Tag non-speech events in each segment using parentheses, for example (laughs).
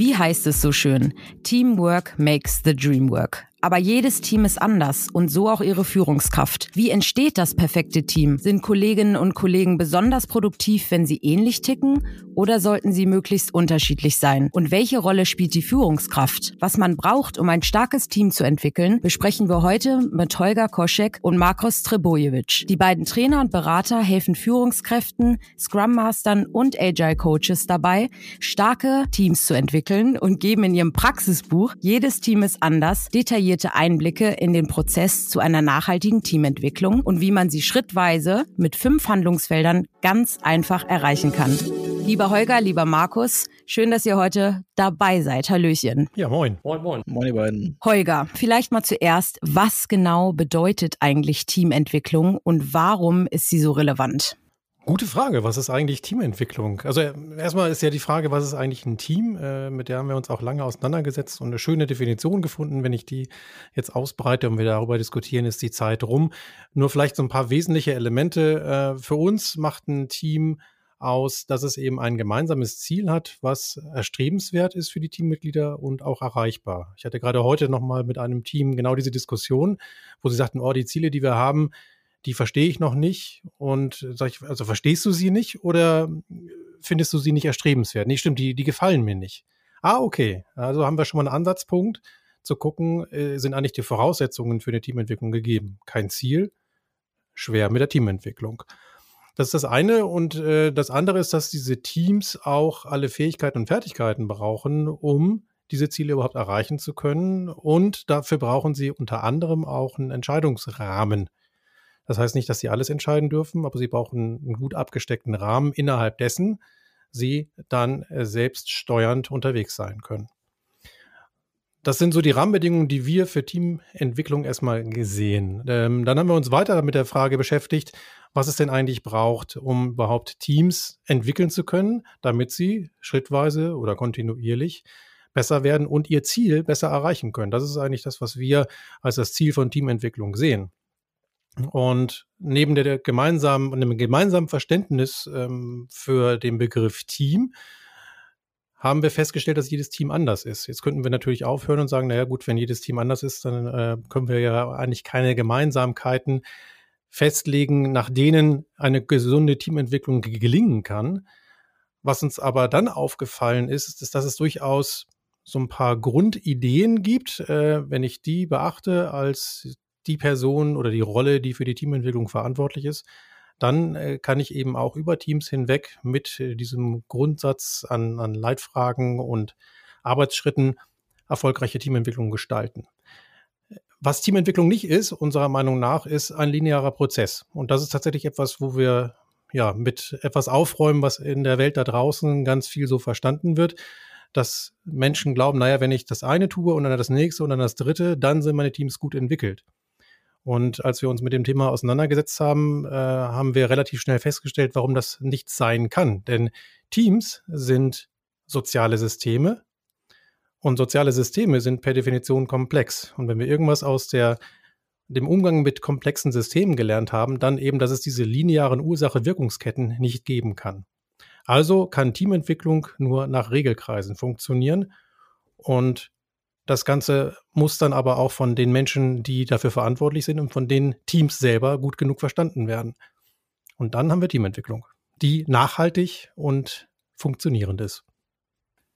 Wie heißt es so schön? Teamwork makes the dream work. Aber jedes Team ist anders und so auch ihre Führungskraft. Wie entsteht das perfekte Team? Sind Kolleginnen und Kollegen besonders produktiv, wenn sie ähnlich ticken? Oder sollten sie möglichst unterschiedlich sein? Und welche Rolle spielt die Führungskraft? Was man braucht, um ein starkes Team zu entwickeln, besprechen wir heute mit Holger Koschek und Markus Trebojevic. Die beiden Trainer und Berater helfen Führungskräften, Scrum Mastern und Agile Coaches dabei, starke Teams zu entwickeln und geben in ihrem Praxisbuch Jedes Team ist anders detailliert detaillierte Einblicke in den Prozess zu einer nachhaltigen Teamentwicklung und wie man sie schrittweise mit fünf Handlungsfeldern ganz einfach erreichen kann. Lieber Holger, lieber Markus, schön, dass ihr heute dabei seid. Hallöchen. Ja, moin. Moin, moin. Moin, ihr beiden. Holger, vielleicht mal zuerst, was genau bedeutet eigentlich Teamentwicklung und warum ist sie so relevant? Gute Frage. Was ist eigentlich Teamentwicklung? Also erstmal ist ja die Frage, was ist eigentlich ein Team? Äh, mit der haben wir uns auch lange auseinandergesetzt und eine schöne Definition gefunden. Wenn ich die jetzt ausbreite und wir darüber diskutieren, ist die Zeit rum. Nur vielleicht so ein paar wesentliche Elemente. Äh, für uns macht ein Team aus, dass es eben ein gemeinsames Ziel hat, was erstrebenswert ist für die Teammitglieder und auch erreichbar. Ich hatte gerade heute nochmal mit einem Team genau diese Diskussion, wo sie sagten, oh, die Ziele, die wir haben, die verstehe ich noch nicht. Und sag ich, also verstehst du sie nicht oder findest du sie nicht erstrebenswert? Nee, stimmt, die, die gefallen mir nicht. Ah, okay. Also haben wir schon mal einen Ansatzpunkt zu gucken, äh, sind eigentlich die Voraussetzungen für eine Teamentwicklung gegeben. Kein Ziel, schwer mit der Teamentwicklung. Das ist das eine. Und äh, das andere ist, dass diese Teams auch alle Fähigkeiten und Fertigkeiten brauchen, um diese Ziele überhaupt erreichen zu können. Und dafür brauchen sie unter anderem auch einen Entscheidungsrahmen. Das heißt nicht, dass sie alles entscheiden dürfen, aber sie brauchen einen gut abgesteckten Rahmen, innerhalb dessen sie dann äh, selbst steuernd unterwegs sein können. Das sind so die Rahmenbedingungen, die wir für Teamentwicklung erstmal gesehen. Ähm, dann haben wir uns weiter mit der Frage beschäftigt, was es denn eigentlich braucht, um überhaupt Teams entwickeln zu können, damit sie schrittweise oder kontinuierlich besser werden und ihr Ziel besser erreichen können. Das ist eigentlich das, was wir als das Ziel von Teamentwicklung sehen. Und neben der gemeinsamen, einem gemeinsamen Verständnis ähm, für den Begriff Team haben wir festgestellt, dass jedes Team anders ist. Jetzt könnten wir natürlich aufhören und sagen, naja gut, wenn jedes Team anders ist, dann äh, können wir ja eigentlich keine Gemeinsamkeiten festlegen, nach denen eine gesunde Teamentwicklung gelingen kann. Was uns aber dann aufgefallen ist, ist, dass es durchaus so ein paar Grundideen gibt, äh, wenn ich die beachte als die Person oder die Rolle, die für die Teamentwicklung verantwortlich ist, dann äh, kann ich eben auch über Teams hinweg mit äh, diesem Grundsatz an, an Leitfragen und Arbeitsschritten erfolgreiche Teamentwicklung gestalten. Was Teamentwicklung nicht ist, unserer Meinung nach, ist ein linearer Prozess. Und das ist tatsächlich etwas, wo wir ja mit etwas aufräumen, was in der Welt da draußen ganz viel so verstanden wird dass Menschen glauben, naja, wenn ich das eine tue und dann das nächste und dann das dritte, dann sind meine Teams gut entwickelt. Und als wir uns mit dem Thema auseinandergesetzt haben, äh, haben wir relativ schnell festgestellt, warum das nicht sein kann. Denn Teams sind soziale Systeme und soziale Systeme sind per Definition komplex. Und wenn wir irgendwas aus der, dem Umgang mit komplexen Systemen gelernt haben, dann eben, dass es diese linearen Ursache-Wirkungsketten nicht geben kann. Also kann Teamentwicklung nur nach Regelkreisen funktionieren. Und das Ganze muss dann aber auch von den Menschen, die dafür verantwortlich sind und von den Teams selber gut genug verstanden werden. Und dann haben wir Teamentwicklung, die nachhaltig und funktionierend ist.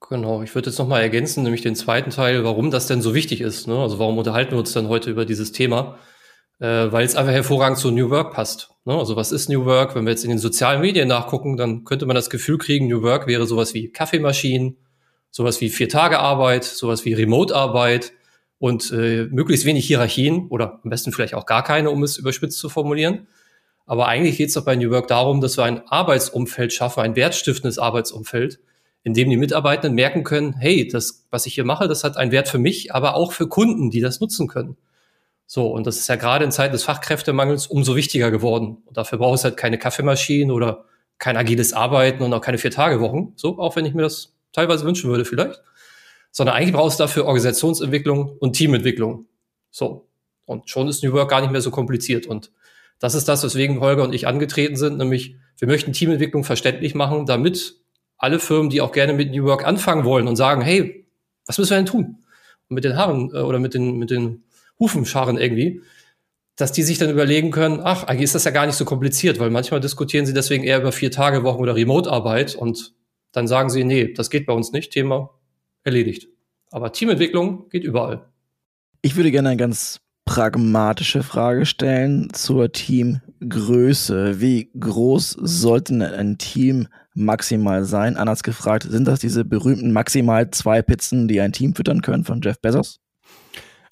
Genau, ich würde jetzt nochmal ergänzen, nämlich den zweiten Teil, warum das denn so wichtig ist. Ne? Also warum unterhalten wir uns dann heute über dieses Thema? Äh, weil es einfach hervorragend zu New Work passt. Ne? Also was ist New Work? Wenn wir jetzt in den sozialen Medien nachgucken, dann könnte man das Gefühl kriegen, New Work wäre sowas wie Kaffeemaschinen, sowas wie vier Tage Arbeit, sowas wie Remote-Arbeit und äh, möglichst wenig Hierarchien oder am besten vielleicht auch gar keine, um es überspitzt zu formulieren. Aber eigentlich geht es doch bei New Work darum, dass wir ein Arbeitsumfeld schaffen, ein wertstiftendes Arbeitsumfeld, in dem die Mitarbeitenden merken können, hey, das, was ich hier mache, das hat einen Wert für mich, aber auch für Kunden, die das nutzen können. So, und das ist ja gerade in Zeiten des Fachkräftemangels umso wichtiger geworden. Und dafür braucht es halt keine Kaffeemaschinen oder kein agiles Arbeiten und auch keine Vier-Tage-Wochen. So, auch wenn ich mir das teilweise wünschen würde vielleicht, sondern eigentlich brauchst du dafür Organisationsentwicklung und Teamentwicklung. So. Und schon ist New Work gar nicht mehr so kompliziert. Und das ist das, weswegen Holger und ich angetreten sind, nämlich wir möchten Teamentwicklung verständlich machen, damit alle Firmen, die auch gerne mit New Work anfangen wollen und sagen, hey, was müssen wir denn tun? Und mit den Haaren äh, oder mit den, mit den Hufenscharen irgendwie, dass die sich dann überlegen können, ach, eigentlich ist das ja gar nicht so kompliziert, weil manchmal diskutieren sie deswegen eher über vier Tage Wochen oder Remote-Arbeit und dann sagen sie, nee, das geht bei uns nicht, Thema erledigt. Aber Teamentwicklung geht überall. Ich würde gerne eine ganz pragmatische Frage stellen zur Teamgröße. Wie groß sollte ein Team maximal sein? Anders gefragt, sind das diese berühmten maximal zwei Pizzen, die ein Team füttern können von Jeff Bezos?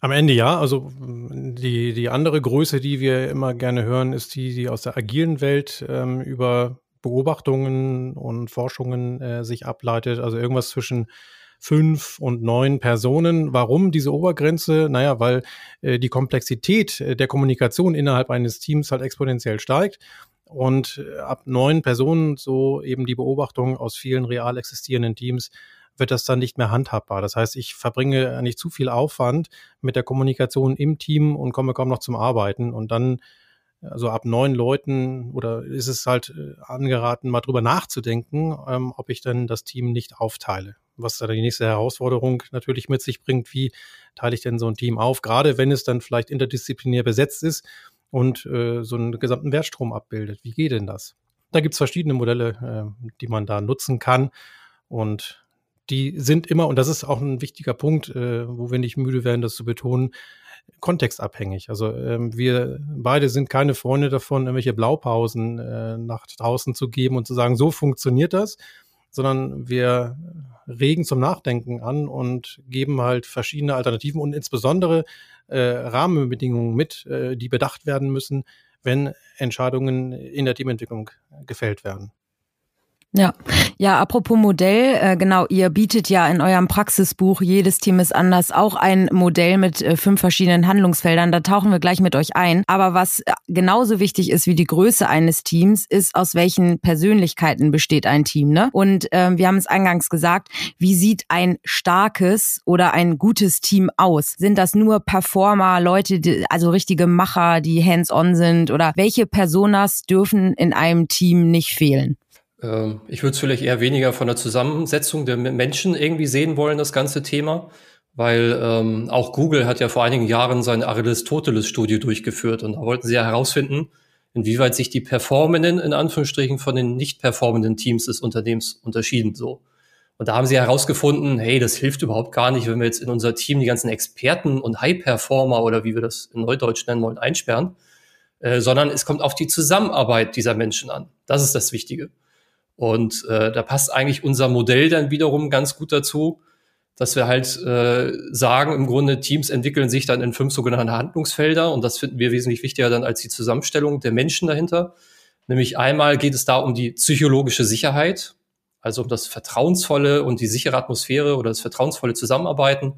Am Ende ja. Also die, die andere Größe, die wir immer gerne hören, ist die, die aus der agilen Welt ähm, über Beobachtungen und Forschungen äh, sich ableitet. Also irgendwas zwischen fünf und neun Personen. Warum diese Obergrenze? Naja, weil äh, die Komplexität äh, der Kommunikation innerhalb eines Teams halt exponentiell steigt. Und äh, ab neun Personen, so eben die Beobachtung aus vielen real existierenden Teams, wird das dann nicht mehr handhabbar. Das heißt, ich verbringe nicht zu viel Aufwand mit der Kommunikation im Team und komme kaum noch zum Arbeiten. Und dann, also ab neun Leuten, oder ist es halt äh, angeraten, mal drüber nachzudenken, ähm, ob ich dann das Team nicht aufteile. Was da die nächste Herausforderung natürlich mit sich bringt, wie teile ich denn so ein Team auf, gerade wenn es dann vielleicht interdisziplinär besetzt ist und äh, so einen gesamten Wertstrom abbildet. Wie geht denn das? Da gibt es verschiedene Modelle, äh, die man da nutzen kann. Und die sind immer, und das ist auch ein wichtiger Punkt, äh, wo wir nicht müde werden, das zu betonen, kontextabhängig. Also ähm, wir beide sind keine Freunde davon, irgendwelche Blaupausen äh, nach draußen zu geben und zu sagen, so funktioniert das, sondern wir regen zum Nachdenken an und geben halt verschiedene Alternativen und insbesondere äh, Rahmenbedingungen mit, äh, die bedacht werden müssen, wenn Entscheidungen in der Teamentwicklung gefällt werden. Ja, ja, apropos Modell, äh, genau, ihr bietet ja in eurem Praxisbuch Jedes Team ist anders auch ein Modell mit äh, fünf verschiedenen Handlungsfeldern. Da tauchen wir gleich mit euch ein. Aber was äh, genauso wichtig ist wie die Größe eines Teams, ist, aus welchen Persönlichkeiten besteht ein Team. Ne? Und äh, wir haben es eingangs gesagt, wie sieht ein starkes oder ein gutes Team aus? Sind das nur Performer, Leute, die, also richtige Macher, die hands-on sind? Oder welche Personas dürfen in einem Team nicht fehlen? Ähm, ich würde es vielleicht eher weniger von der Zusammensetzung der Menschen irgendwie sehen wollen, das ganze Thema, weil ähm, auch Google hat ja vor einigen Jahren sein Aristoteles-Studie durchgeführt und da wollten sie ja herausfinden, inwieweit sich die performenden, in Anführungsstrichen, von den nicht performenden Teams des Unternehmens unterschieden so. Und da haben sie herausgefunden, hey, das hilft überhaupt gar nicht, wenn wir jetzt in unser Team die ganzen Experten und High-Performer oder wie wir das in Neudeutsch nennen wollen, einsperren, äh, sondern es kommt auf die Zusammenarbeit dieser Menschen an. Das ist das Wichtige. Und äh, da passt eigentlich unser Modell dann wiederum ganz gut dazu, dass wir halt äh, sagen, im Grunde Teams entwickeln sich dann in fünf sogenannte Handlungsfelder und das finden wir wesentlich wichtiger dann als die Zusammenstellung der Menschen dahinter. Nämlich einmal geht es da um die psychologische Sicherheit, also um das vertrauensvolle und die sichere Atmosphäre oder das vertrauensvolle Zusammenarbeiten.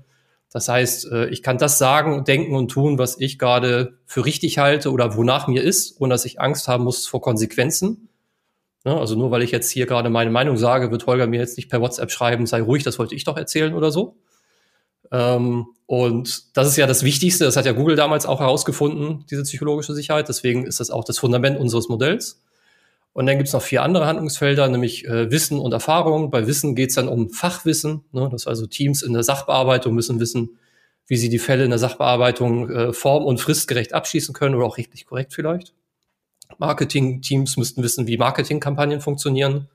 Das heißt, äh, ich kann das sagen, denken und tun, was ich gerade für richtig halte oder wonach mir ist, ohne dass ich Angst haben muss vor Konsequenzen. Ne? Also nur weil ich jetzt hier gerade meine Meinung sage, wird Holger mir jetzt nicht per WhatsApp schreiben, sei ruhig, das wollte ich doch erzählen oder so. Ähm, und das ist ja das Wichtigste, das hat ja Google damals auch herausgefunden, diese psychologische Sicherheit. Deswegen ist das auch das Fundament unseres Modells. Und dann gibt es noch vier andere Handlungsfelder, nämlich äh, Wissen und Erfahrung. Bei Wissen geht es dann um Fachwissen. Ne? Das also Teams in der Sachbearbeitung müssen wissen, wie sie die Fälle in der Sachbearbeitung äh, form- und fristgerecht abschließen können oder auch rechtlich korrekt vielleicht. Marketing-Teams müssten wissen, wie Marketingkampagnen funktionieren.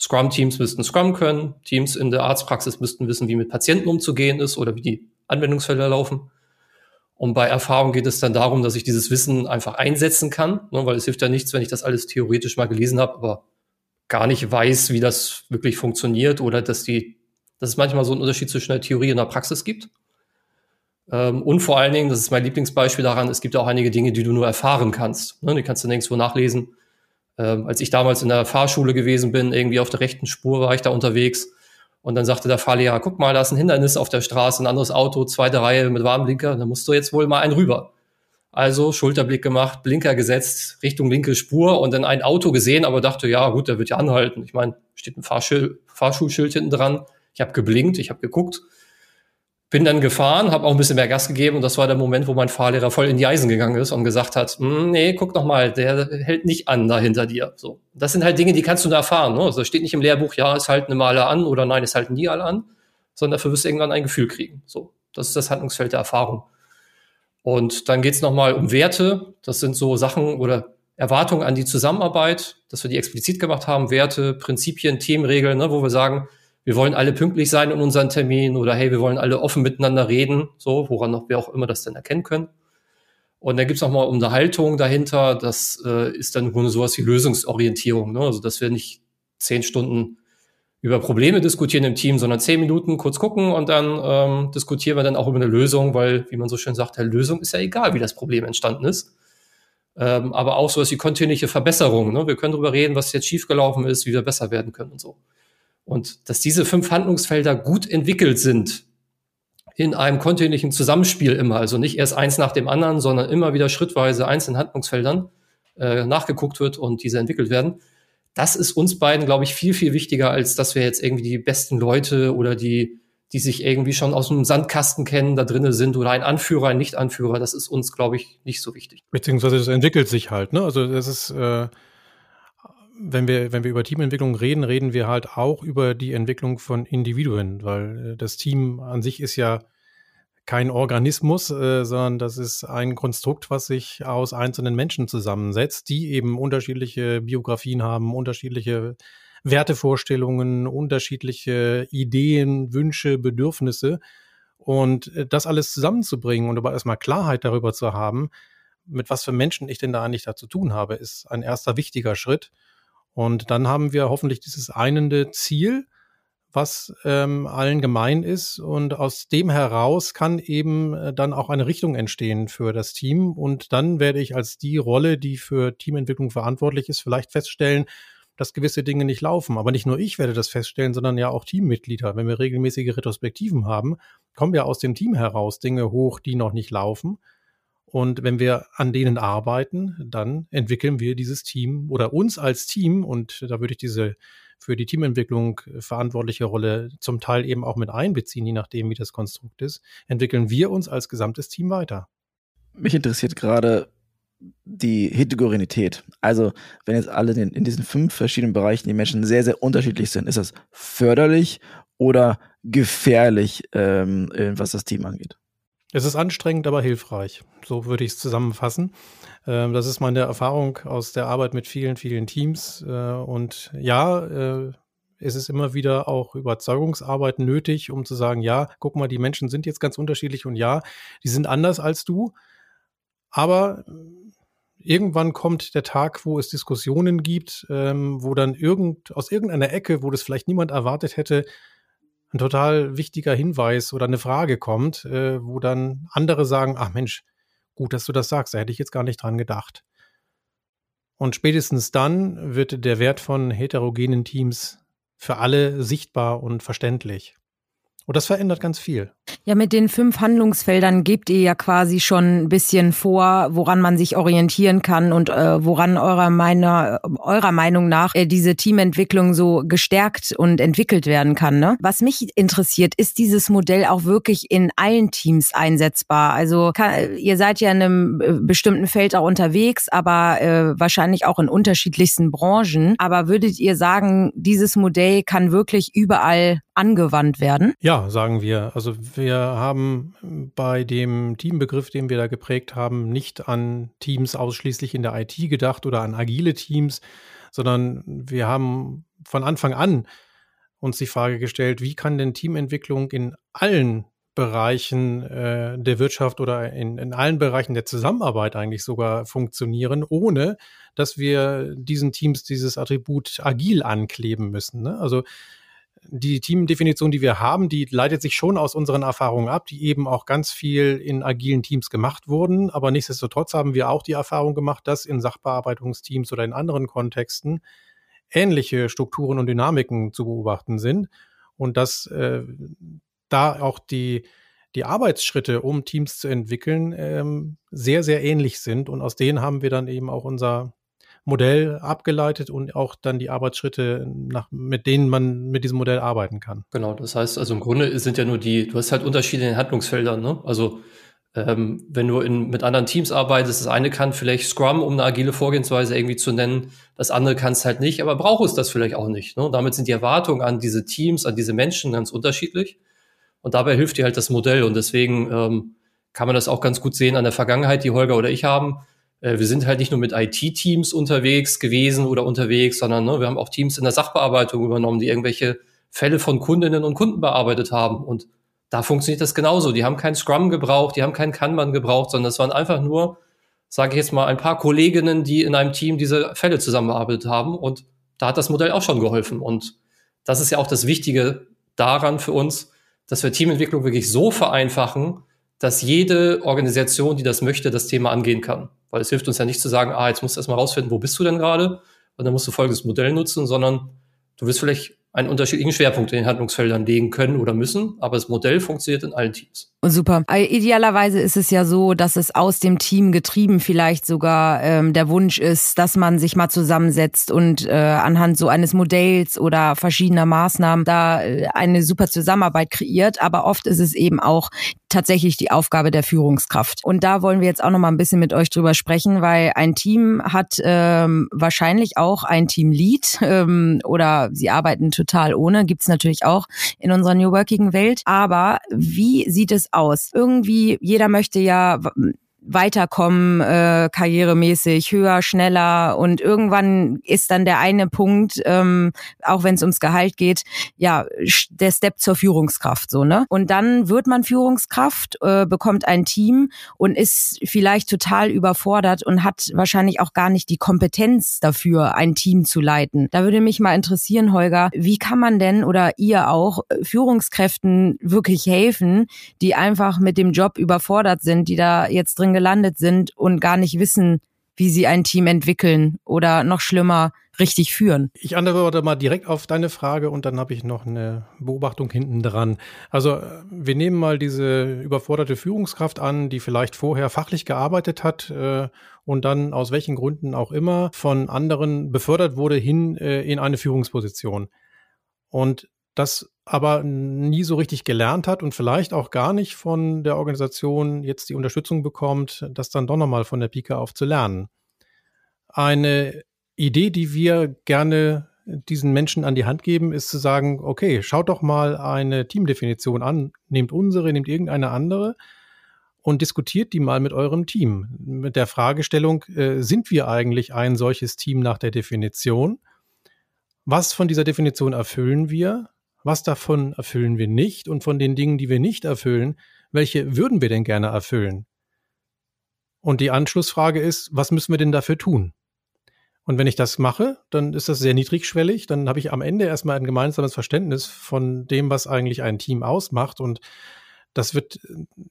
Scrum-Teams müssten Scrum können. Teams in der Arztpraxis müssten wissen, wie mit Patienten umzugehen ist oder wie die Anwendungsfelder laufen. Und bei Erfahrung geht es dann darum, dass ich dieses Wissen einfach einsetzen kann, ne, weil es hilft ja nichts, wenn ich das alles theoretisch mal gelesen habe, aber gar nicht weiß, wie das wirklich funktioniert oder dass die, dass es manchmal so einen Unterschied zwischen der Theorie und der Praxis gibt. Ähm, und vor allen Dingen, das ist mein Lieblingsbeispiel daran, es gibt auch einige Dinge, die du nur erfahren kannst. Ne? Die kannst du nirgendwo nachlesen. Ähm, als ich damals in der Fahrschule gewesen bin, irgendwie auf der rechten Spur war ich da unterwegs. Und dann sagte der Fahrlehrer, guck mal, da ist ein Hindernis auf der Straße, ein anderes Auto, zweite Reihe mit Warnblinker, da musst du jetzt wohl mal einen rüber. Also Schulterblick gemacht, Blinker gesetzt, Richtung linke Spur und dann ein Auto gesehen, aber dachte, ja gut, der wird ja anhalten. Ich meine, steht ein Fahrschul Fahrschulschild hinten dran. Ich habe geblinkt, ich habe geguckt bin dann gefahren, habe auch ein bisschen mehr Gas gegeben und das war der Moment, wo mein Fahrlehrer voll in die Eisen gegangen ist und gesagt hat, hm, nee, guck noch mal, der hält nicht an da hinter dir. So, das sind halt Dinge, die kannst du da erfahren. Ne? Also steht nicht im Lehrbuch, ja, es halten immer alle an oder nein, es halten nie alle an, sondern dafür wirst du irgendwann ein Gefühl kriegen. So, das ist das Handlungsfeld der Erfahrung. Und dann geht's noch mal um Werte. Das sind so Sachen oder Erwartungen an die Zusammenarbeit, dass wir die explizit gemacht haben, Werte, Prinzipien, Themenregeln, ne, wo wir sagen, wir wollen alle pünktlich sein in unseren Terminen oder hey, wir wollen alle offen miteinander reden, so, woran wir auch immer das dann erkennen können. Und dann gibt's noch mal Unterhaltung dahinter, das äh, ist dann Grunde sowas wie Lösungsorientierung, ne? also dass wir nicht zehn Stunden über Probleme diskutieren im Team, sondern zehn Minuten kurz gucken und dann ähm, diskutieren wir dann auch über eine Lösung, weil, wie man so schön sagt, der Lösung ist ja egal, wie das Problem entstanden ist. Ähm, aber auch sowas wie kontinuierliche Verbesserung. Ne? Wir können darüber reden, was jetzt schiefgelaufen ist, wie wir besser werden können und so. Und dass diese fünf Handlungsfelder gut entwickelt sind in einem kontinuierlichen Zusammenspiel immer, also nicht erst eins nach dem anderen, sondern immer wieder schrittweise einzelnen Handlungsfeldern äh, nachgeguckt wird und diese entwickelt werden. Das ist uns beiden, glaube ich, viel, viel wichtiger, als dass wir jetzt irgendwie die besten Leute oder die, die sich irgendwie schon aus dem Sandkasten kennen, da drinnen sind oder ein Anführer, ein Nicht-Anführer. Das ist uns, glaube ich, nicht so wichtig. Beziehungsweise das entwickelt sich halt, ne? Also das ist äh wenn wir, wenn wir über Teamentwicklung reden, reden wir halt auch über die Entwicklung von Individuen, weil äh, das Team an sich ist ja kein Organismus, äh, sondern das ist ein Konstrukt, was sich aus einzelnen Menschen zusammensetzt, die eben unterschiedliche Biografien haben, unterschiedliche Wertevorstellungen, unterschiedliche Ideen, Wünsche, Bedürfnisse. Und äh, das alles zusammenzubringen und aber erstmal Klarheit darüber zu haben, mit was für Menschen ich denn da eigentlich da zu tun habe, ist ein erster wichtiger Schritt. Und dann haben wir hoffentlich dieses einende Ziel, was ähm, allen gemein ist. Und aus dem heraus kann eben äh, dann auch eine Richtung entstehen für das Team. Und dann werde ich als die Rolle, die für Teamentwicklung verantwortlich ist, vielleicht feststellen, dass gewisse Dinge nicht laufen. Aber nicht nur ich werde das feststellen, sondern ja auch Teammitglieder. Wenn wir regelmäßige Retrospektiven haben, kommen ja aus dem Team heraus Dinge hoch, die noch nicht laufen. Und wenn wir an denen arbeiten, dann entwickeln wir dieses Team oder uns als Team, und da würde ich diese für die Teamentwicklung verantwortliche Rolle zum Teil eben auch mit einbeziehen, je nachdem, wie das Konstrukt ist, entwickeln wir uns als gesamtes Team weiter. Mich interessiert gerade die Heterogenität. Also, wenn jetzt alle in, in diesen fünf verschiedenen Bereichen die Menschen sehr, sehr unterschiedlich sind, ist das förderlich oder gefährlich, ähm, was das Team angeht? Es ist anstrengend, aber hilfreich. So würde ich es zusammenfassen. Ähm, das ist meine Erfahrung aus der Arbeit mit vielen, vielen Teams. Äh, und ja, äh, es ist immer wieder auch Überzeugungsarbeit nötig, um zu sagen, ja, guck mal, die Menschen sind jetzt ganz unterschiedlich und ja, die sind anders als du. Aber irgendwann kommt der Tag, wo es Diskussionen gibt, ähm, wo dann irgend, aus irgendeiner Ecke, wo das vielleicht niemand erwartet hätte, ein total wichtiger Hinweis oder eine Frage kommt, äh, wo dann andere sagen, ach Mensch, gut, dass du das sagst, da hätte ich jetzt gar nicht dran gedacht. Und spätestens dann wird der Wert von heterogenen Teams für alle sichtbar und verständlich. Und das verändert ganz viel. Ja, mit den fünf Handlungsfeldern gebt ihr ja quasi schon ein bisschen vor, woran man sich orientieren kann und äh, woran eurer, meiner, eurer Meinung nach äh, diese Teamentwicklung so gestärkt und entwickelt werden kann. Ne? Was mich interessiert, ist dieses Modell auch wirklich in allen Teams einsetzbar? Also kann, ihr seid ja in einem äh, bestimmten Feld auch unterwegs, aber äh, wahrscheinlich auch in unterschiedlichsten Branchen. Aber würdet ihr sagen, dieses Modell kann wirklich überall angewandt werden? Ja, sagen wir. Also wir haben bei dem Teambegriff, den wir da geprägt haben, nicht an Teams ausschließlich in der IT gedacht oder an agile Teams, sondern wir haben von Anfang an uns die Frage gestellt, wie kann denn Teamentwicklung in allen Bereichen äh, der Wirtschaft oder in, in allen Bereichen der Zusammenarbeit eigentlich sogar funktionieren, ohne dass wir diesen Teams dieses Attribut agil ankleben müssen. Ne? Also die Teamdefinition, die wir haben, die leitet sich schon aus unseren Erfahrungen ab, die eben auch ganz viel in agilen Teams gemacht wurden. Aber nichtsdestotrotz haben wir auch die Erfahrung gemacht, dass in Sachbearbeitungsteams oder in anderen Kontexten ähnliche Strukturen und Dynamiken zu beobachten sind und dass äh, da auch die, die Arbeitsschritte, um Teams zu entwickeln, ähm, sehr, sehr ähnlich sind. Und aus denen haben wir dann eben auch unser Modell abgeleitet und auch dann die Arbeitsschritte, nach, mit denen man mit diesem Modell arbeiten kann. Genau, das heißt, also im Grunde sind ja nur die, du hast halt Unterschiede in den Handlungsfeldern, ne? Also ähm, wenn du in, mit anderen Teams arbeitest, das eine kann vielleicht Scrum, um eine agile Vorgehensweise irgendwie zu nennen, das andere kann es halt nicht, aber braucht es das vielleicht auch nicht. Ne? damit sind die Erwartungen an diese Teams, an diese Menschen ganz unterschiedlich. Und dabei hilft dir halt das Modell. Und deswegen ähm, kann man das auch ganz gut sehen an der Vergangenheit, die Holger oder ich haben. Äh, wir sind halt nicht nur mit IT-Teams unterwegs gewesen oder unterwegs, sondern ne, wir haben auch Teams in der Sachbearbeitung übernommen, die irgendwelche Fälle von Kundinnen und Kunden bearbeitet haben. Und da funktioniert das genauso. Die haben kein Scrum gebraucht, die haben keinen Kanban gebraucht, sondern es waren einfach nur, sage ich jetzt mal, ein paar Kolleginnen, die in einem Team diese Fälle zusammengearbeitet haben. Und da hat das Modell auch schon geholfen. Und das ist ja auch das Wichtige daran für uns, dass wir Teamentwicklung wirklich so vereinfachen, dass jede Organisation, die das möchte, das Thema angehen kann. Weil es hilft uns ja nicht zu sagen, ah, jetzt musst du erstmal rausfinden, wo bist du denn gerade? Und dann musst du folgendes Modell nutzen, sondern du wirst vielleicht einen unterschiedlichen Schwerpunkt in den Handlungsfeldern legen können oder müssen, aber das Modell funktioniert in allen Teams. Super. Äh, idealerweise ist es ja so, dass es aus dem Team getrieben vielleicht sogar ähm, der Wunsch ist, dass man sich mal zusammensetzt und äh, anhand so eines Modells oder verschiedener Maßnahmen da äh, eine super Zusammenarbeit kreiert. Aber oft ist es eben auch tatsächlich die Aufgabe der Führungskraft. Und da wollen wir jetzt auch noch mal ein bisschen mit euch drüber sprechen, weil ein Team hat ähm, wahrscheinlich auch ein Teamlead ähm, oder sie arbeiten total ohne, gibt's natürlich auch in unserer New Working Welt. Aber wie sieht es aus? Irgendwie, jeder möchte ja weiterkommen, äh, karrieremäßig, höher, schneller und irgendwann ist dann der eine Punkt, ähm, auch wenn es ums Gehalt geht, ja, der Step zur Führungskraft, so, ne? Und dann wird man Führungskraft, äh, bekommt ein Team und ist vielleicht total überfordert und hat wahrscheinlich auch gar nicht die Kompetenz dafür, ein Team zu leiten. Da würde mich mal interessieren, Holger, wie kann man denn oder ihr auch Führungskräften wirklich helfen, die einfach mit dem Job überfordert sind, die da jetzt drin gelandet sind und gar nicht wissen, wie sie ein Team entwickeln oder noch schlimmer richtig führen. Ich antworte mal direkt auf deine Frage und dann habe ich noch eine Beobachtung hinten dran. Also wir nehmen mal diese überforderte Führungskraft an, die vielleicht vorher fachlich gearbeitet hat äh, und dann aus welchen Gründen auch immer von anderen befördert wurde hin äh, in eine Führungsposition. Und das aber nie so richtig gelernt hat und vielleicht auch gar nicht von der Organisation jetzt die Unterstützung bekommt, das dann doch nochmal von der Pike auf zu lernen. Eine Idee, die wir gerne diesen Menschen an die Hand geben, ist zu sagen, okay, schaut doch mal eine Teamdefinition an, nehmt unsere, nehmt irgendeine andere und diskutiert die mal mit eurem Team. Mit der Fragestellung, äh, sind wir eigentlich ein solches Team nach der Definition? Was von dieser Definition erfüllen wir? Was davon erfüllen wir nicht und von den Dingen, die wir nicht erfüllen, welche würden wir denn gerne erfüllen? Und die Anschlussfrage ist, was müssen wir denn dafür tun? Und wenn ich das mache, dann ist das sehr niedrigschwellig. Dann habe ich am Ende erstmal ein gemeinsames Verständnis von dem, was eigentlich ein Team ausmacht. Und das wird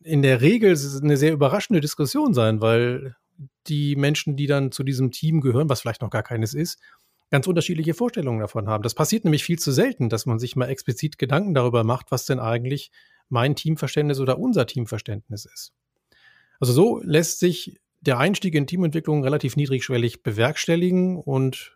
in der Regel eine sehr überraschende Diskussion sein, weil die Menschen, die dann zu diesem Team gehören, was vielleicht noch gar keines ist, ganz unterschiedliche Vorstellungen davon haben. Das passiert nämlich viel zu selten, dass man sich mal explizit Gedanken darüber macht, was denn eigentlich mein Teamverständnis oder unser Teamverständnis ist. Also so lässt sich der Einstieg in Teamentwicklung relativ niedrigschwellig bewerkstelligen und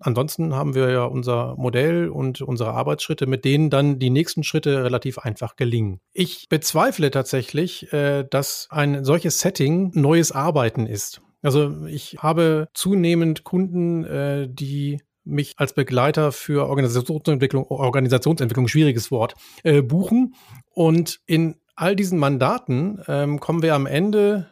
ansonsten haben wir ja unser Modell und unsere Arbeitsschritte, mit denen dann die nächsten Schritte relativ einfach gelingen. Ich bezweifle tatsächlich, äh, dass ein solches Setting neues Arbeiten ist. Also ich habe zunehmend Kunden, äh, die mich als Begleiter für Organisationsentwicklung, Organisationsentwicklung, schwieriges Wort, äh, buchen. Und in all diesen Mandaten ähm, kommen wir am Ende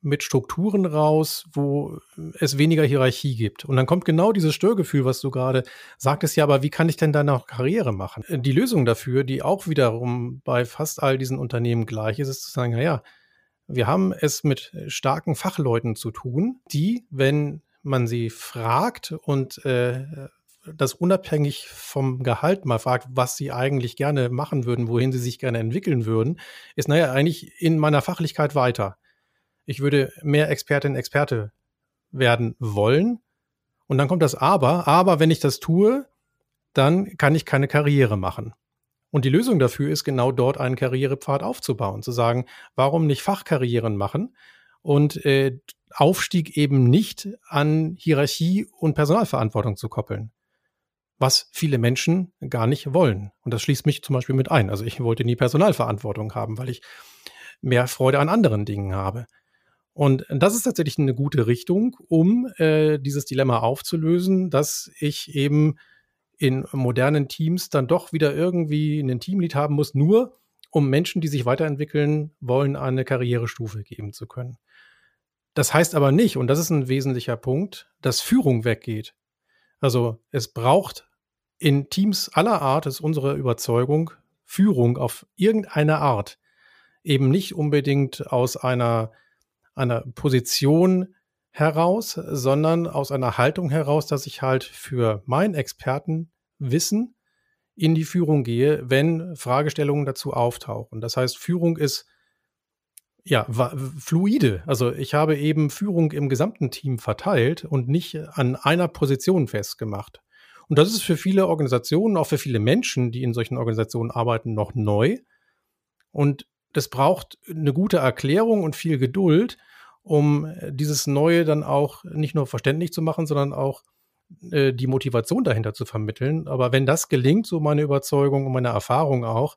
mit Strukturen raus, wo es weniger Hierarchie gibt. Und dann kommt genau dieses Störgefühl, was du gerade sagtest, ja, aber wie kann ich denn da noch Karriere machen? Die Lösung dafür, die auch wiederum bei fast all diesen Unternehmen gleich ist, ist zu sagen, naja, wir haben es mit starken Fachleuten zu tun, die, wenn man sie fragt und äh, das unabhängig vom Gehalt mal fragt, was sie eigentlich gerne machen würden, wohin sie sich gerne entwickeln würden, ist, naja, eigentlich in meiner Fachlichkeit weiter. Ich würde mehr Expertin, Experte werden wollen. Und dann kommt das Aber. Aber wenn ich das tue, dann kann ich keine Karriere machen. Und die Lösung dafür ist genau dort einen Karrierepfad aufzubauen, zu sagen, warum nicht Fachkarrieren machen? Und äh, Aufstieg eben nicht an Hierarchie und Personalverantwortung zu koppeln. Was viele Menschen gar nicht wollen. Und das schließt mich zum Beispiel mit ein. Also ich wollte nie Personalverantwortung haben, weil ich mehr Freude an anderen Dingen habe. Und das ist tatsächlich eine gute Richtung, um äh, dieses Dilemma aufzulösen, dass ich eben in modernen Teams dann doch wieder irgendwie einen Teamlead haben muss, nur um Menschen, die sich weiterentwickeln wollen, eine Karrierestufe geben zu können. Das heißt aber nicht, und das ist ein wesentlicher Punkt, dass Führung weggeht. Also es braucht in Teams aller Art, ist unsere Überzeugung, Führung auf irgendeine Art. Eben nicht unbedingt aus einer einer Position heraus, sondern aus einer Haltung heraus, dass ich halt für mein Expertenwissen in die Führung gehe, wenn Fragestellungen dazu auftauchen. Das heißt, Führung ist ja fluide. Also ich habe eben Führung im gesamten Team verteilt und nicht an einer Position festgemacht. Und das ist für viele Organisationen, auch für viele Menschen, die in solchen Organisationen arbeiten, noch neu. Und das braucht eine gute Erklärung und viel Geduld, um äh, dieses Neue dann auch nicht nur verständlich zu machen, sondern auch äh, die Motivation dahinter zu vermitteln. Aber wenn das gelingt, so meine Überzeugung und meine Erfahrung auch,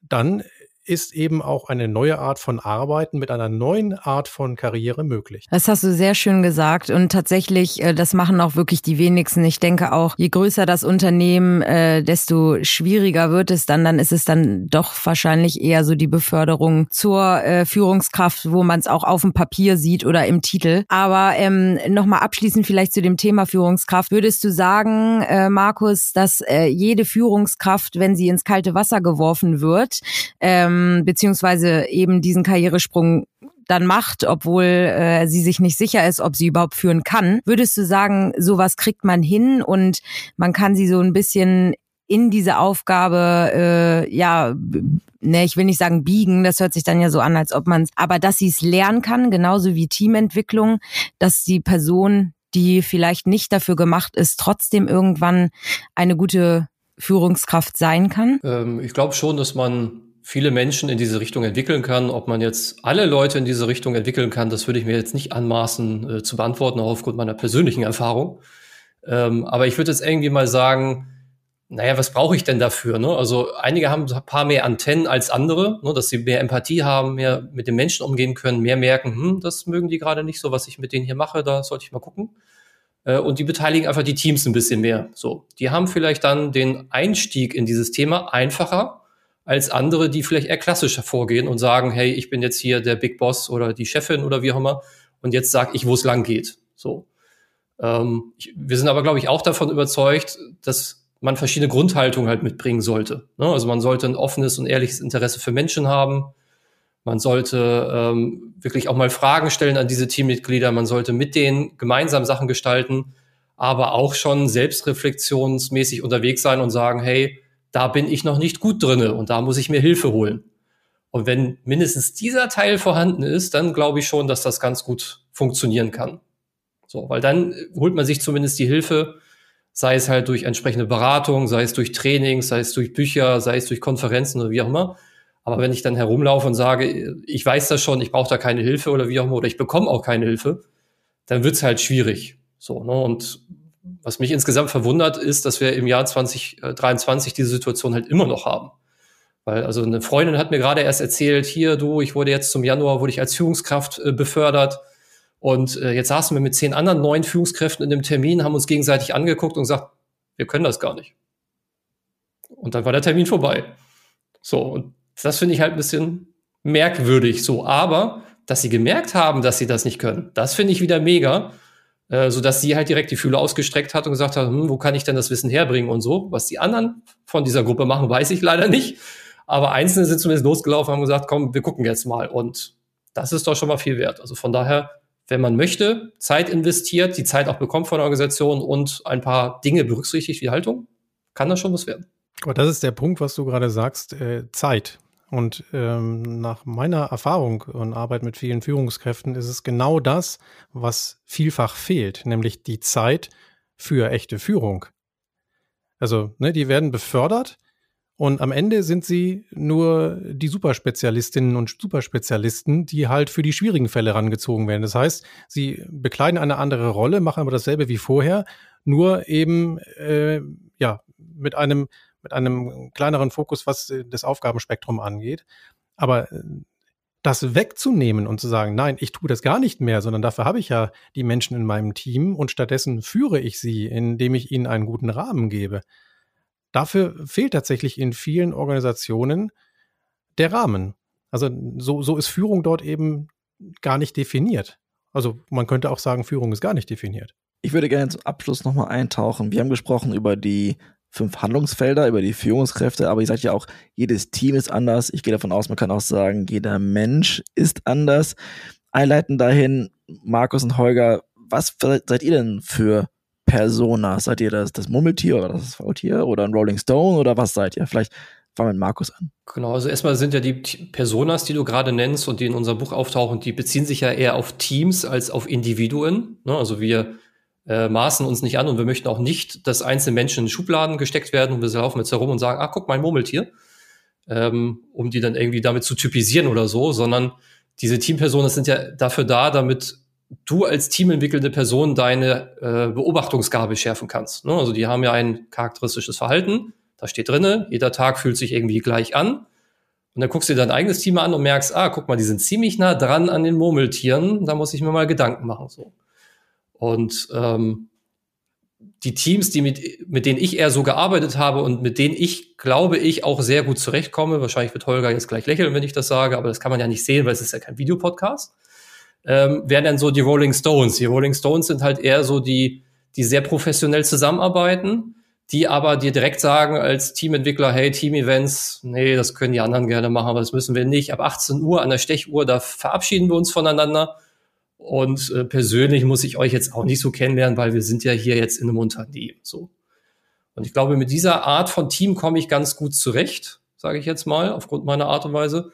dann ist eben auch eine neue Art von Arbeiten mit einer neuen Art von Karriere möglich. Das hast du sehr schön gesagt und tatsächlich, äh, das machen auch wirklich die wenigsten. Ich denke auch, je größer das Unternehmen, äh, desto schwieriger wird es dann. Dann ist es dann doch wahrscheinlich eher so die Beförderung zur äh, Führungskraft, wo man es auch auf dem Papier sieht oder im Titel. Aber ähm, nochmal abschließend vielleicht zu dem Thema Führungskraft. Würdest du sagen, äh, Markus, dass äh, jede Führungskraft, wenn sie ins kalte Wasser geworfen wird, ähm, ähm, beziehungsweise eben diesen Karrieresprung dann macht, obwohl äh, sie sich nicht sicher ist, ob sie überhaupt führen kann. Würdest du sagen, sowas kriegt man hin und man kann sie so ein bisschen in diese Aufgabe, äh, ja, ne, ich will nicht sagen biegen, das hört sich dann ja so an, als ob man es, aber dass sie es lernen kann, genauso wie Teamentwicklung, dass die Person, die vielleicht nicht dafür gemacht ist, trotzdem irgendwann eine gute Führungskraft sein kann? Ähm, ich glaube schon, dass man viele Menschen in diese Richtung entwickeln kann. Ob man jetzt alle Leute in diese Richtung entwickeln kann, das würde ich mir jetzt nicht anmaßen äh, zu beantworten, auch aufgrund meiner persönlichen Erfahrung. Ähm, aber ich würde jetzt irgendwie mal sagen, naja, was brauche ich denn dafür? Ne? Also einige haben ein paar mehr Antennen als andere, ne, dass sie mehr Empathie haben, mehr mit den Menschen umgehen können, mehr merken, hm, das mögen die gerade nicht so, was ich mit denen hier mache, da sollte ich mal gucken. Äh, und die beteiligen einfach die Teams ein bisschen mehr. So, die haben vielleicht dann den Einstieg in dieses Thema einfacher, als andere, die vielleicht eher klassisch vorgehen und sagen, hey, ich bin jetzt hier der Big Boss oder die Chefin oder wie auch immer und jetzt sag ich, wo es lang geht. So. Ähm, ich, wir sind aber, glaube ich, auch davon überzeugt, dass man verschiedene Grundhaltungen halt mitbringen sollte. Ne? Also man sollte ein offenes und ehrliches Interesse für Menschen haben. Man sollte ähm, wirklich auch mal Fragen stellen an diese Teammitglieder. Man sollte mit denen gemeinsam Sachen gestalten, aber auch schon selbstreflexionsmäßig unterwegs sein und sagen, hey, da bin ich noch nicht gut drinne und da muss ich mir Hilfe holen. Und wenn mindestens dieser Teil vorhanden ist, dann glaube ich schon, dass das ganz gut funktionieren kann. So, weil dann holt man sich zumindest die Hilfe, sei es halt durch entsprechende Beratung, sei es durch Trainings, sei es durch Bücher, sei es durch Konferenzen oder wie auch immer. Aber wenn ich dann herumlaufe und sage, ich weiß das schon, ich brauche da keine Hilfe oder wie auch immer, oder ich bekomme auch keine Hilfe, dann wird's halt schwierig. So, ne? Und was mich insgesamt verwundert, ist, dass wir im Jahr 2023 diese Situation halt immer noch haben. Weil, also eine Freundin hat mir gerade erst erzählt, hier, du, ich wurde jetzt zum Januar, wurde ich als Führungskraft äh, befördert. Und äh, jetzt saßen wir mit zehn anderen neuen Führungskräften in dem Termin, haben uns gegenseitig angeguckt und gesagt, wir können das gar nicht. Und dann war der Termin vorbei. So, und das finde ich halt ein bisschen merkwürdig so. Aber, dass sie gemerkt haben, dass sie das nicht können, das finde ich wieder mega. Äh, so dass sie halt direkt die Fühler ausgestreckt hat und gesagt hat, hm, wo kann ich denn das Wissen herbringen und so. Was die anderen von dieser Gruppe machen, weiß ich leider nicht. Aber Einzelne sind zumindest losgelaufen und haben gesagt, komm, wir gucken jetzt mal. Und das ist doch schon mal viel wert. Also von daher, wenn man möchte, Zeit investiert, die Zeit auch bekommt von der Organisation und ein paar Dinge berücksichtigt wie Haltung, kann das schon was werden. Aber das ist der Punkt, was du gerade sagst, äh, Zeit. Und ähm, nach meiner Erfahrung und Arbeit mit vielen Führungskräften ist es genau das, was vielfach fehlt, nämlich die Zeit für echte Führung. Also, ne, die werden befördert Und am Ende sind sie nur die Superspezialistinnen und Superspezialisten, die halt für die schwierigen Fälle rangezogen werden. Das heißt, sie bekleiden eine andere Rolle, machen aber dasselbe wie vorher, nur eben äh, ja mit einem mit einem kleineren Fokus, was das Aufgabenspektrum angeht. Aber äh, das wegzunehmen und zu sagen, nein, ich tue das gar nicht mehr, sondern dafür habe ich ja die Menschen in meinem Team und stattdessen führe ich sie, indem ich ihnen einen guten Rahmen gebe. Dafür fehlt tatsächlich in vielen Organisationen der Rahmen. Also so, so ist Führung dort eben gar nicht definiert. Also man könnte auch sagen, Führung ist gar nicht definiert. Ich würde gerne zum Abschluss nochmal eintauchen. Wir haben gesprochen über die fünf Handlungsfelder, über die Führungskräfte, aber ihr sagt ja auch, jedes Team ist anders. Ich gehe davon aus, man kann auch sagen, jeder Mensch ist anders. Einleiten dahin, Markus und Holger, was seid ihr denn für Persona? Seid ihr das, das Mummeltier oder das Faultier oder ein Rolling Stone oder was seid ihr? Vielleicht fangen wir mit Markus an. Genau, also erstmal sind ja die Personas, die du gerade nennst und die in unserem Buch auftauchen, die beziehen sich ja eher auf Teams als auf Individuen. Ne? Also wir äh, maßen uns nicht an und wir möchten auch nicht, dass einzelne Menschen in Schubladen gesteckt werden und wir laufen jetzt herum und sagen, ah, guck, mein Murmeltier, ähm, um die dann irgendwie damit zu typisieren oder so, sondern diese Teampersonen sind ja dafür da, damit du als teamentwickelnde Person deine äh, Beobachtungsgabe schärfen kannst. Ne? Also die haben ja ein charakteristisches Verhalten, da steht drinne, jeder Tag fühlt sich irgendwie gleich an. Und dann guckst du dir dein eigenes Team an und merkst, ah, guck mal, die sind ziemlich nah dran an den Murmeltieren, da muss ich mir mal Gedanken machen. So. Und ähm, die Teams, die mit, mit denen ich eher so gearbeitet habe und mit denen ich, glaube ich, auch sehr gut zurechtkomme, wahrscheinlich wird Holger jetzt gleich lächeln, wenn ich das sage, aber das kann man ja nicht sehen, weil es ist ja kein Videopodcast ähm, wären dann so die Rolling Stones. Die Rolling Stones sind halt eher so die, die sehr professionell zusammenarbeiten, die aber dir direkt sagen als Teamentwickler, hey, Team-Events, nee, das können die anderen gerne machen, aber das müssen wir nicht. Ab 18 Uhr an der Stechuhr, da verabschieden wir uns voneinander. Und äh, persönlich muss ich euch jetzt auch nicht so kennenlernen, weil wir sind ja hier jetzt in einem Unternehmen. So. Und ich glaube, mit dieser Art von Team komme ich ganz gut zurecht, sage ich jetzt mal, aufgrund meiner Art und Weise.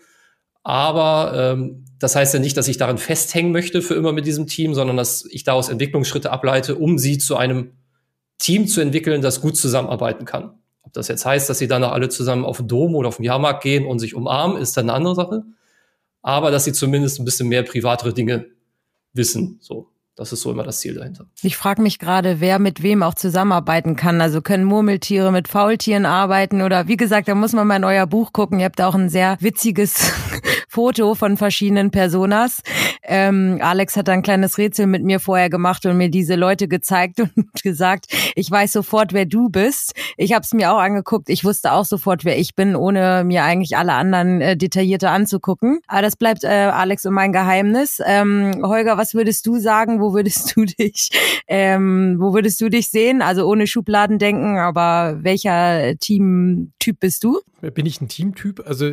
Aber ähm, das heißt ja nicht, dass ich darin festhängen möchte für immer mit diesem Team, sondern dass ich daraus Entwicklungsschritte ableite, um sie zu einem Team zu entwickeln, das gut zusammenarbeiten kann. Ob das jetzt heißt, dass sie danach alle zusammen auf den Dom oder auf den Jahrmarkt gehen und sich umarmen, ist dann eine andere Sache. Aber dass sie zumindest ein bisschen mehr privatere Dinge wissen. So. Das ist so immer das Ziel dahinter. Ich frage mich gerade, wer mit wem auch zusammenarbeiten kann. Also können Murmeltiere mit Faultieren arbeiten oder wie gesagt, da muss man mal in euer Buch gucken. Ihr habt auch ein sehr witziges Foto von verschiedenen Personas. Ähm, Alex hat ein kleines Rätsel mit mir vorher gemacht und mir diese Leute gezeigt (laughs) und gesagt, ich weiß sofort, wer du bist. Ich habe es mir auch angeguckt. Ich wusste auch sofort, wer ich bin, ohne mir eigentlich alle anderen äh, detaillierter anzugucken. Aber das bleibt äh, Alex und mein Geheimnis. Ähm, Holger, was würdest du sagen? Wo würdest du (laughs) dich, ähm, wo würdest du dich sehen? Also ohne Schubladen denken, aber welcher Teamtyp bist du? Bin ich ein Teamtyp? Also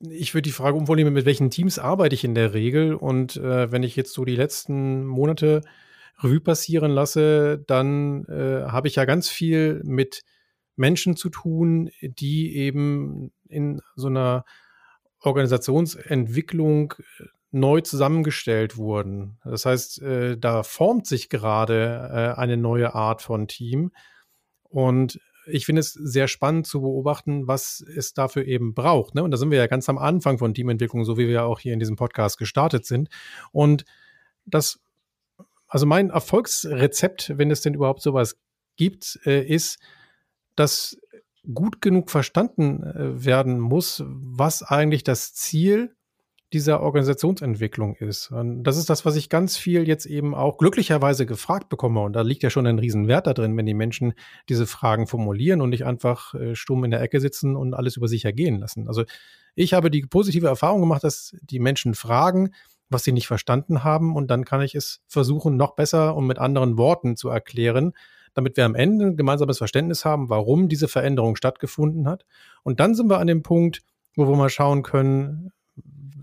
ich würde die Frage umformulieren, mit welchen Teams arbeite ich in der Regel? Und äh, wenn ich jetzt so die letzten Monate Revue passieren lasse, dann äh, habe ich ja ganz viel mit Menschen zu tun, die eben in so einer Organisationsentwicklung äh, neu zusammengestellt wurden. Das heißt, äh, da formt sich gerade äh, eine neue Art von Team. Und ich finde es sehr spannend zu beobachten, was es dafür eben braucht. Ne? Und da sind wir ja ganz am Anfang von Teamentwicklung, so wie wir auch hier in diesem Podcast gestartet sind. Und das, also mein Erfolgsrezept, wenn es denn überhaupt sowas gibt, äh, ist, dass gut genug verstanden äh, werden muss, was eigentlich das Ziel dieser Organisationsentwicklung ist. Und das ist das, was ich ganz viel jetzt eben auch glücklicherweise gefragt bekomme. Und da liegt ja schon ein Riesenwert da drin, wenn die Menschen diese Fragen formulieren und nicht einfach äh, stumm in der Ecke sitzen und alles über sich ergehen lassen. Also ich habe die positive Erfahrung gemacht, dass die Menschen fragen, was sie nicht verstanden haben. Und dann kann ich es versuchen, noch besser und mit anderen Worten zu erklären, damit wir am Ende ein gemeinsames Verständnis haben, warum diese Veränderung stattgefunden hat. Und dann sind wir an dem Punkt, wo wir mal schauen können,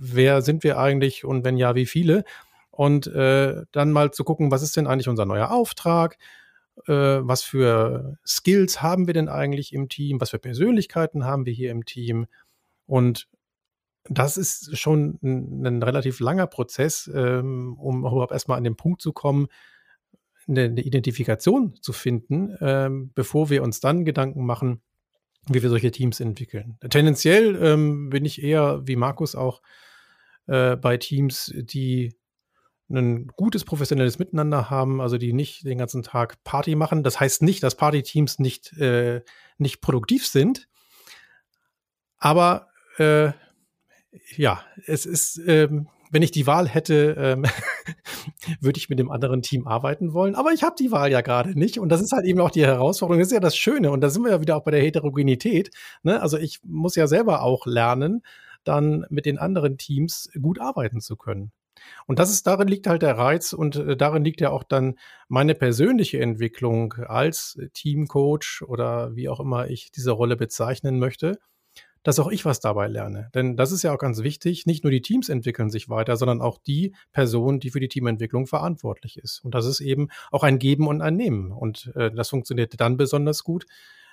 wer sind wir eigentlich und wenn ja, wie viele? Und äh, dann mal zu gucken, was ist denn eigentlich unser neuer Auftrag? Äh, was für Skills haben wir denn eigentlich im Team? Was für Persönlichkeiten haben wir hier im Team? Und das ist schon ein, ein relativ langer Prozess, ähm, um überhaupt erstmal an den Punkt zu kommen, eine, eine Identifikation zu finden, ähm, bevor wir uns dann Gedanken machen, wie wir solche Teams entwickeln. Tendenziell ähm, bin ich eher, wie Markus auch, äh, bei Teams, die ein gutes professionelles Miteinander haben, also die nicht den ganzen Tag Party machen. Das heißt nicht, dass Partyteams nicht, äh, nicht produktiv sind, aber äh, ja, es ist, ähm, wenn ich die Wahl hätte, ähm, (laughs) würde ich mit dem anderen Team arbeiten wollen. Aber ich habe die Wahl ja gerade nicht. Und das ist halt eben auch die Herausforderung. Das ist ja das Schöne. Und da sind wir ja wieder auch bei der Heterogenität. Ne? Also ich muss ja selber auch lernen, dann mit den anderen Teams gut arbeiten zu können. Und das ist, darin liegt halt der Reiz und äh, darin liegt ja auch dann meine persönliche Entwicklung als Teamcoach oder wie auch immer ich diese Rolle bezeichnen möchte dass auch ich was dabei lerne. Denn das ist ja auch ganz wichtig. Nicht nur die Teams entwickeln sich weiter, sondern auch die Person, die für die Teamentwicklung verantwortlich ist. Und das ist eben auch ein Geben und ein Nehmen. Und äh, das funktioniert dann besonders gut,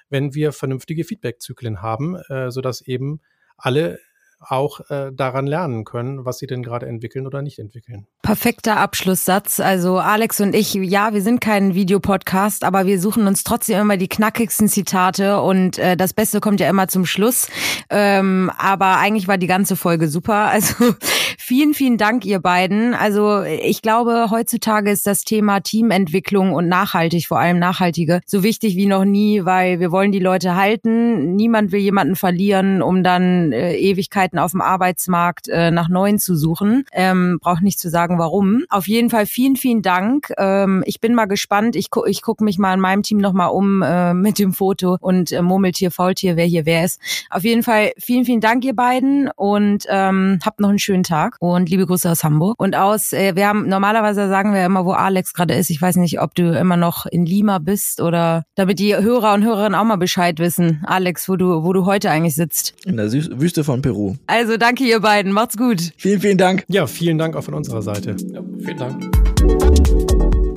wenn wir vernünftige Feedback-Zyklen haben, äh, sodass eben alle auch äh, daran lernen können, was sie denn gerade entwickeln oder nicht entwickeln. Perfekter Abschlusssatz. Also Alex und ich, ja, wir sind kein Videopodcast, aber wir suchen uns trotzdem immer die knackigsten Zitate und äh, das Beste kommt ja immer zum Schluss. Ähm, aber eigentlich war die ganze Folge super. (laughs) Also vielen, vielen Dank, ihr beiden. Also ich glaube, heutzutage ist das Thema Teamentwicklung und nachhaltig, vor allem nachhaltige, so wichtig wie noch nie, weil wir wollen die Leute halten. Niemand will jemanden verlieren, um dann äh, Ewigkeit Möglichkeiten auf dem Arbeitsmarkt äh, nach neuen zu suchen. Ähm, Braucht nicht zu sagen, warum. Auf jeden Fall vielen, vielen Dank. Ähm, ich bin mal gespannt. Ich, gu ich gucke mich mal in meinem Team nochmal um äh, (laughs) mit dem Foto und äh, Murmeltier, Faultier, wer hier wer ist. Auf jeden Fall vielen, vielen Dank, ihr beiden. Und ähm, habt noch einen schönen Tag. Und liebe Grüße aus Hamburg. Und aus, äh, wir haben normalerweise sagen wir immer, wo Alex gerade ist. Ich weiß nicht, ob du immer noch in Lima bist oder damit die Hörer und Hörerinnen auch mal Bescheid wissen. Alex, wo du, wo du heute eigentlich sitzt. In der Wüste von Peru. Also danke ihr beiden. Macht's gut. Vielen, vielen Dank. Ja, vielen Dank auch von unserer Seite. Ja, vielen Dank.